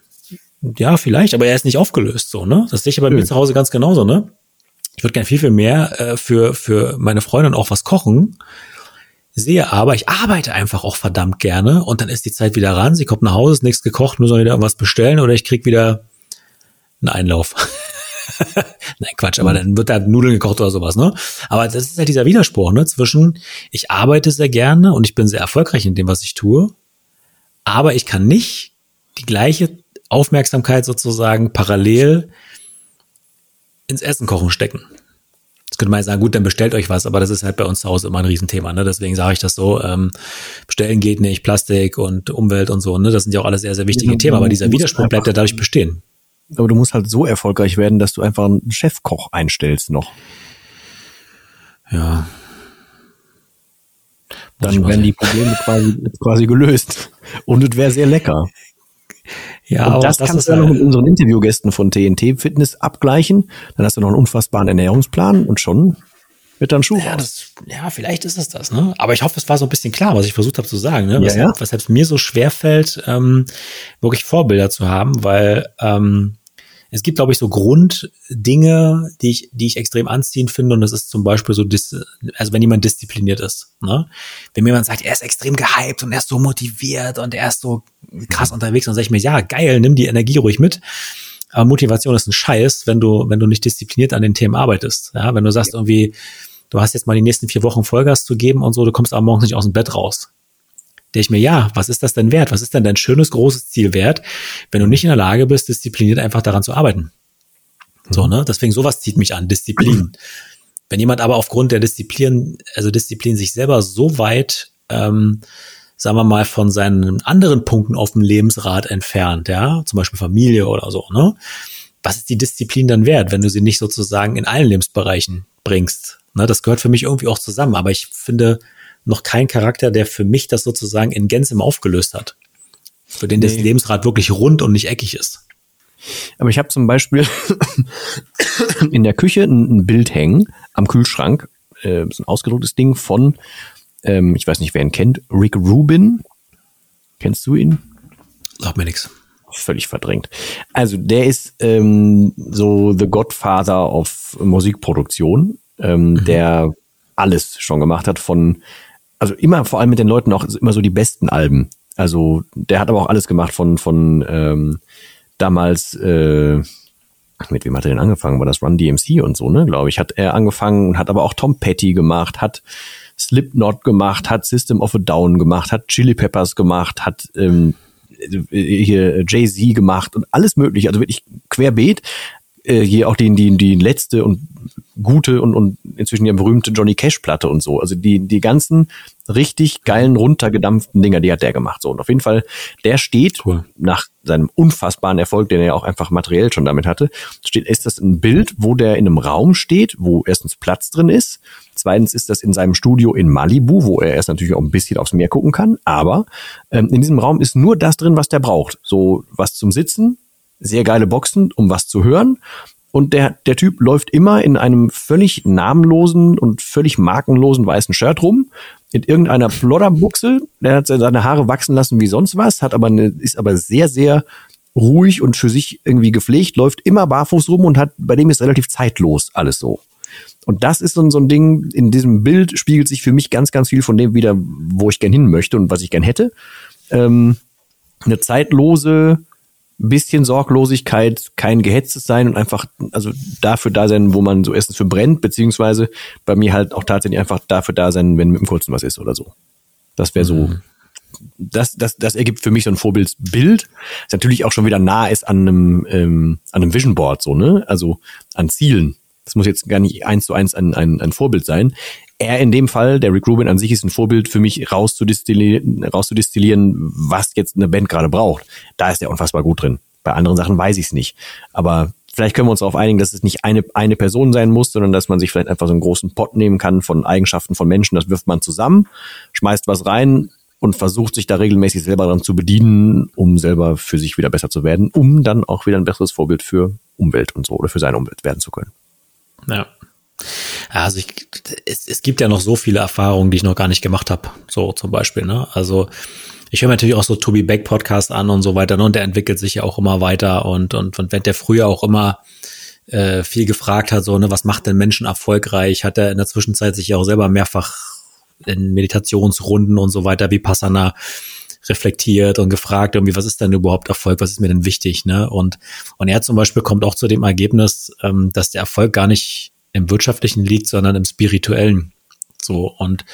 Ja, vielleicht, aber er ist nicht aufgelöst so, ne? Das sehe ich ja bei Nö. mir zu Hause ganz genauso, ne? Ich würde gerne viel, viel mehr äh, für, für meine Freundin auch was kochen. Sehe aber, ich arbeite einfach auch verdammt gerne und dann ist die Zeit wieder ran. Sie kommt nach Hause, ist nichts gekocht, muss man wieder irgendwas bestellen oder ich krieg wieder einen Einlauf. Nein, Quatsch, aber dann wird da Nudeln gekocht oder sowas, ne? Aber das ist ja dieser Widerspruch, ne? Zwischen, ich arbeite sehr gerne und ich bin sehr erfolgreich in dem, was ich tue, aber ich kann nicht die gleiche Aufmerksamkeit sozusagen parallel ins Essen kochen stecken. Jetzt könnte man sagen, gut, dann bestellt euch was, aber das ist halt bei uns zu Hause immer ein Riesenthema. Ne? Deswegen sage ich das so, ähm, bestellen geht nicht, Plastik und Umwelt und so, ne? Das sind ja auch alles sehr, sehr wichtige Themen, aber dieser Widerspruch bleibt ja dadurch bestehen. Aber du musst halt so erfolgreich werden, dass du einfach einen Chefkoch einstellst noch. Ja. Dann wären die Probleme quasi, quasi gelöst. Und es wäre sehr lecker. Ja, und das, das kannst du ja noch mit unseren Interviewgästen von TNT Fitness abgleichen. Dann hast du noch einen unfassbaren Ernährungsplan und schon wird dann Schuh ja, das, ja, vielleicht ist es das, ne? Aber ich hoffe, es war so ein bisschen klar, was ich versucht habe zu sagen, ne? Was, ja, ja. Weshalb es mir so schwer fällt, ähm, wirklich Vorbilder zu haben, weil ähm, es gibt, glaube ich, so Grunddinge, die ich, die ich extrem anziehend finde. Und das ist zum Beispiel so, also wenn jemand diszipliniert ist. Ne? Wenn mir jemand sagt, er ist extrem gehypt und er ist so motiviert und er ist so krass unterwegs, dann sage ich mir, ja, geil, nimm die Energie ruhig mit. Aber Motivation ist ein Scheiß, wenn du, wenn du nicht diszipliniert an den Themen arbeitest. Ja, wenn du sagst ja. irgendwie, du hast jetzt mal die nächsten vier Wochen Vollgas zu geben und so, du kommst aber morgens nicht aus dem Bett raus der ich mir, ja, was ist das denn wert? Was ist denn dein schönes, großes Ziel wert, wenn du nicht in der Lage bist, diszipliniert einfach daran zu arbeiten? So, ne? Deswegen sowas zieht mich an, Disziplin. Wenn jemand aber aufgrund der Disziplin, also Disziplin sich selber so weit, ähm, sagen wir mal, von seinen anderen Punkten auf dem Lebensrad entfernt, ja, zum Beispiel Familie oder so, ne? Was ist die Disziplin dann wert, wenn du sie nicht sozusagen in allen Lebensbereichen bringst? Ne, das gehört für mich irgendwie auch zusammen, aber ich finde, noch kein Charakter, der für mich das sozusagen in Gänze aufgelöst hat. Für den nee. das Lebensrad wirklich rund und nicht eckig ist. Aber ich habe zum Beispiel in der Küche ein, Bild hängen am Kühlschrank, äh, ein ausgedrucktes Ding von, ähm, ich weiß nicht, wer ihn kennt, Rick Rubin. Kennst du ihn? Sag mir nix. Völlig verdrängt. Also der ist ähm, so the Godfather of Musikproduktion, ähm, mhm. der alles schon gemacht hat, von also immer vor allem mit den Leuten auch immer so die besten Alben. Also der hat aber auch alles gemacht von von ähm, damals äh, mit wem hat er denn angefangen? War das Run DMC und so, ne? Glaube ich, hat er angefangen und hat aber auch Tom Petty gemacht, hat Slipknot gemacht, hat System of a Down gemacht, hat Chili Peppers gemacht, hat ähm, hier Jay-Z gemacht und alles mögliche, also wirklich querbeet. Äh, hier auch die, die, die letzte und gute und, und inzwischen ja berühmte Johnny Cash Platte und so. Also die, die ganzen richtig geilen, runtergedampften Dinger, die hat der gemacht. So. Und auf jeden Fall, der steht cool. nach seinem unfassbaren Erfolg, den er ja auch einfach materiell schon damit hatte, steht, ist das ein Bild, wo der in einem Raum steht, wo erstens Platz drin ist. Zweitens ist das in seinem Studio in Malibu, wo er erst natürlich auch ein bisschen aufs Meer gucken kann. Aber ähm, in diesem Raum ist nur das drin, was der braucht. So was zum Sitzen, sehr geile Boxen, um was zu hören und der, der Typ läuft immer in einem völlig namenlosen und völlig markenlosen weißen Shirt rum, in irgendeiner Plodderbuchse. Der hat seine Haare wachsen lassen wie sonst was, hat aber eine, ist aber sehr, sehr ruhig und für sich irgendwie gepflegt, läuft immer barfuß rum und hat, bei dem ist relativ zeitlos alles so. Und das ist so, so ein Ding, in diesem Bild spiegelt sich für mich ganz, ganz viel von dem wieder, wo ich gern hin möchte und was ich gern hätte. Ähm, eine zeitlose, bisschen Sorglosigkeit, kein gehetztes sein und einfach, also dafür da sein, wo man so erstens für brennt, beziehungsweise bei mir halt auch tatsächlich einfach dafür da sein, wenn mit dem Kurzen was ist oder so. Das wäre so, mhm. das, das, das ergibt für mich so ein Vorbildsbild. Das natürlich auch schon wieder nah ist an einem, ähm, an einem Vision Board, so, ne? Also an Zielen. Das muss jetzt gar nicht eins zu eins ein, ein, ein Vorbild sein er in dem Fall, der Rick Rubin an sich ist ein Vorbild für mich rauszudestillieren, rauszudestillieren was jetzt eine Band gerade braucht. Da ist er unfassbar gut drin. Bei anderen Sachen weiß ich es nicht. Aber vielleicht können wir uns darauf einigen, dass es nicht eine, eine Person sein muss, sondern dass man sich vielleicht einfach so einen großen Pot nehmen kann von Eigenschaften von Menschen. Das wirft man zusammen, schmeißt was rein und versucht sich da regelmäßig selber dran zu bedienen, um selber für sich wieder besser zu werden, um dann auch wieder ein besseres Vorbild für Umwelt und so oder für seine Umwelt werden zu können. Ja, also ich, es, es gibt ja noch so viele Erfahrungen, die ich noch gar nicht gemacht habe. So zum Beispiel, ne? Also ich höre natürlich auch so Toby Beck Podcast an und so weiter, ne? Und der entwickelt sich ja auch immer weiter und, und, und wenn der früher auch immer äh, viel gefragt hat, so, ne, was macht denn Menschen erfolgreich, hat er in der Zwischenzeit sich ja auch selber mehrfach in Meditationsrunden und so weiter wie Passana reflektiert und gefragt, irgendwie, was ist denn überhaupt Erfolg, was ist mir denn wichtig, ne? Und, und er zum Beispiel kommt auch zu dem Ergebnis, ähm, dass der Erfolg gar nicht im wirtschaftlichen liegt, sondern im spirituellen. So und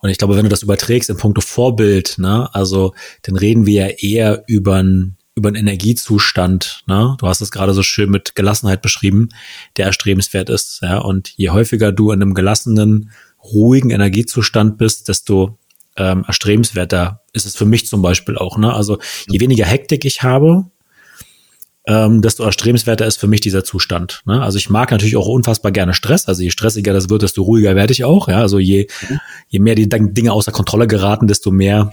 und ich glaube, wenn du das überträgst in puncto Vorbild, ne, also dann reden wir ja eher über einen über einen Energiezustand, ne? Du hast es gerade so schön mit Gelassenheit beschrieben, der erstrebenswert ist, ja. Und je häufiger du in einem gelassenen, ruhigen Energiezustand bist, desto ähm, erstrebenswerter ist es für mich zum Beispiel auch, ne? Also je weniger Hektik ich habe, ähm, desto erstrebenswerter ist für mich dieser Zustand. Ne? Also ich mag natürlich auch unfassbar gerne Stress. Also je stressiger das wird, desto ruhiger werde ich auch. Ja? Also je, je mehr die Dinge außer Kontrolle geraten, desto mehr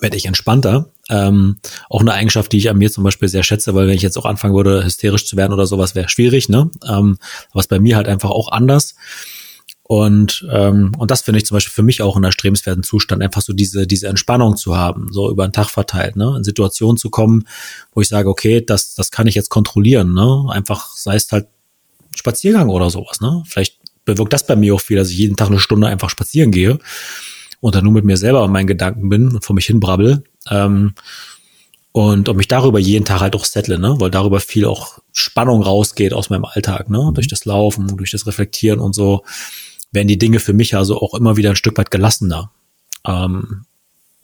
werde ich entspannter. Ähm, auch eine Eigenschaft, die ich an mir zum Beispiel sehr schätze, weil wenn ich jetzt auch anfangen würde, hysterisch zu werden oder sowas, wäre schwierig, ne? Ähm, ist bei mir halt einfach auch anders. Und, ähm, und das finde ich zum Beispiel für mich auch in erstrebenswerten Zustand, einfach so diese, diese Entspannung zu haben, so über den Tag verteilt, ne? In Situationen zu kommen, wo ich sage, okay, das, das kann ich jetzt kontrollieren, ne? Einfach, sei es halt Spaziergang oder sowas, ne? Vielleicht bewirkt das bei mir auch viel, dass ich jeden Tag eine Stunde einfach spazieren gehe und dann nur mit mir selber in meinen Gedanken bin und vor mich hin brabbel. Ähm, und, und mich darüber jeden Tag halt auch settle, ne? Weil darüber viel auch Spannung rausgeht aus meinem Alltag, ne? Durch das Laufen, durch das Reflektieren und so werden die Dinge für mich also auch immer wieder ein Stück weit gelassener. Ähm,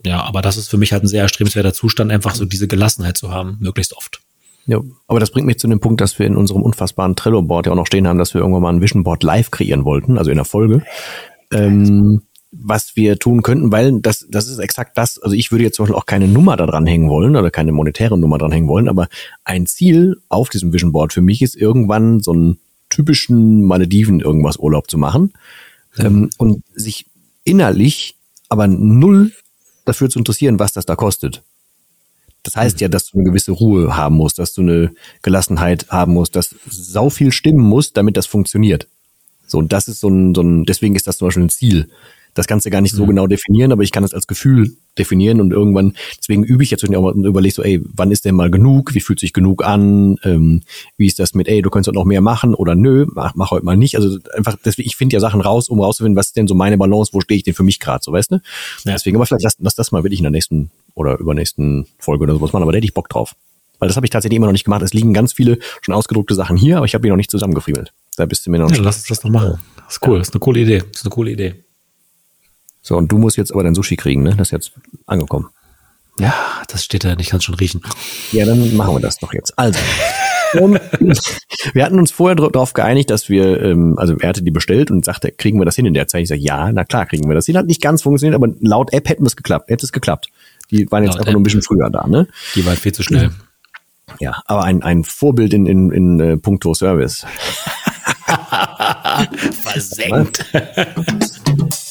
ja, aber das ist für mich halt ein sehr erstrebenswerter Zustand, einfach so diese Gelassenheit zu haben, möglichst oft. Ja, aber das bringt mich zu dem Punkt, dass wir in unserem unfassbaren Trello-Board ja auch noch stehen haben, dass wir irgendwann mal ein Vision Board live kreieren wollten, also in der Folge. Ähm, was wir tun könnten, weil das, das ist exakt das, also ich würde jetzt zum Beispiel auch keine Nummer da dran hängen wollen oder keine monetäre Nummer dran hängen wollen, aber ein Ziel auf diesem Vision Board für mich ist irgendwann so ein typischen Malediven irgendwas Urlaub zu machen ähm, und sich innerlich aber null dafür zu interessieren, was das da kostet. Das heißt ja, dass du eine gewisse Ruhe haben musst, dass du eine Gelassenheit haben musst, dass sau viel stimmen muss, damit das funktioniert. So, und das ist so ein, so ein, deswegen ist das zum Beispiel ein Ziel das Ganze gar nicht so mhm. genau definieren, aber ich kann es als Gefühl definieren und irgendwann, deswegen übe ich jetzt auch mal und überlege so, ey, wann ist denn mal genug? Wie fühlt sich genug an? Ähm, wie ist das mit, ey, du könntest auch noch mehr machen oder nö, mach, mach heute mal nicht. Also einfach, deswegen, ich finde ja Sachen raus, um rauszufinden, was ist denn so meine Balance, wo stehe ich denn für mich gerade, so weißt du? Ja. Deswegen, aber vielleicht lass, lass das mal wirklich in der nächsten oder übernächsten Folge oder sowas machen, aber da hätte ich Bock drauf. Weil das habe ich tatsächlich immer noch nicht gemacht. Es liegen ganz viele schon ausgedruckte Sachen hier, aber ich habe die noch nicht zusammengefriemelt. Da bist du mir noch ja, lass uns das noch machen. Das ist cool, das ist eine coole Idee. Das ist eine coole Idee. So, und du musst jetzt aber dein Sushi kriegen, ne? Das ist jetzt angekommen. Ja, das steht da, ich kann es schon riechen. Ja, dann machen wir das doch jetzt. Also. Um, wir hatten uns vorher darauf geeinigt, dass wir, ähm, also er hatte die bestellt und sagte, kriegen wir das hin in der Zeit? Ich sage, ja, na klar, kriegen wir das hin. Hat nicht ganz funktioniert, aber laut App hätten wir es geklappt, hätte es geklappt. Die waren jetzt laut einfach App. nur ein bisschen früher da, ne? Die waren viel zu schnell. Ja, aber ein, ein Vorbild in, in, in äh, puncto Service. Versenkt.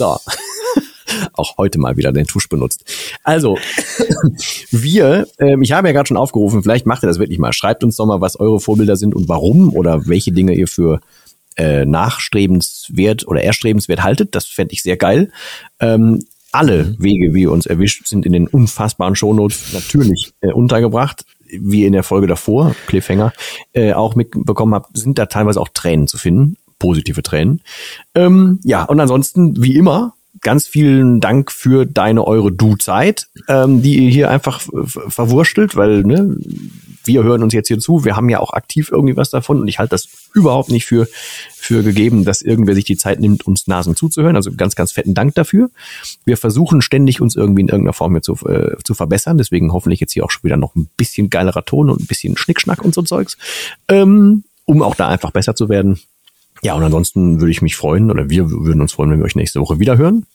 So. Auch heute mal wieder den Tusch benutzt. Also, wir, ähm, ich habe ja gerade schon aufgerufen, vielleicht macht ihr das wirklich mal. Schreibt uns doch mal, was eure Vorbilder sind und warum oder welche Dinge ihr für äh, nachstrebenswert oder erstrebenswert haltet. Das fände ich sehr geil. Ähm, alle. Wege, wie ihr uns erwischt, sind in den unfassbaren Shownotes natürlich äh, untergebracht. Wie in der Folge davor, Cliffhanger, äh, auch mitbekommen habt, sind da teilweise auch Tränen zu finden positive Tränen. Ähm, ja, und ansonsten, wie immer, ganz vielen Dank für deine, eure Du-Zeit, ähm, die ihr hier einfach verwurstelt, weil ne, wir hören uns jetzt hier zu, wir haben ja auch aktiv irgendwie was davon und ich halte das überhaupt nicht für, für gegeben, dass irgendwer sich die Zeit nimmt, uns Nasen zuzuhören. Also ganz, ganz fetten Dank dafür. Wir versuchen ständig uns irgendwie in irgendeiner Form hier zu, äh, zu verbessern, deswegen hoffentlich jetzt hier auch schon wieder noch ein bisschen geilerer Ton und ein bisschen Schnickschnack und so Zeugs, ähm, um auch da einfach besser zu werden. Ja, und ansonsten würde ich mich freuen, oder wir würden uns freuen, wenn wir euch nächste Woche wieder hören.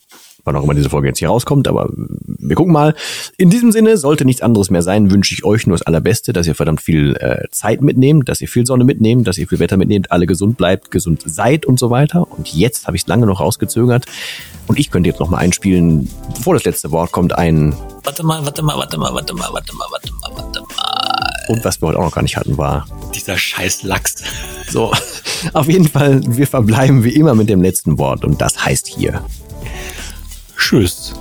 Wann auch immer diese Folge jetzt hier rauskommt, aber wir gucken mal. In diesem Sinne, sollte nichts anderes mehr sein, wünsche ich euch nur das Allerbeste, dass ihr verdammt viel äh, Zeit mitnehmt, dass ihr viel Sonne mitnehmt, dass ihr viel Wetter mitnehmt, alle gesund bleibt, gesund seid und so weiter. Und jetzt habe ich es lange noch rausgezögert. Und ich könnte jetzt noch mal einspielen, bevor das letzte Wort kommt, ein Warte mal, warte mal, warte mal, warte mal, warte mal, warte mal, warte mal. Und was wir heute auch noch gar nicht hatten, war. Dieser scheiß Lachs. So, auf jeden Fall, wir verbleiben wie immer mit dem letzten Wort und das heißt hier. Tschüss.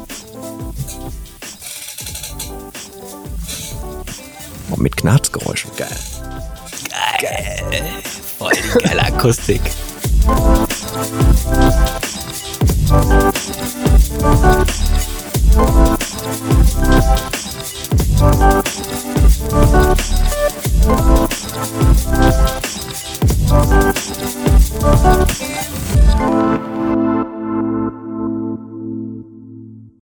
Oh, mit Knarzgeräuschen, geil. Geil. geil. Voll die geile Akustik. Thank you.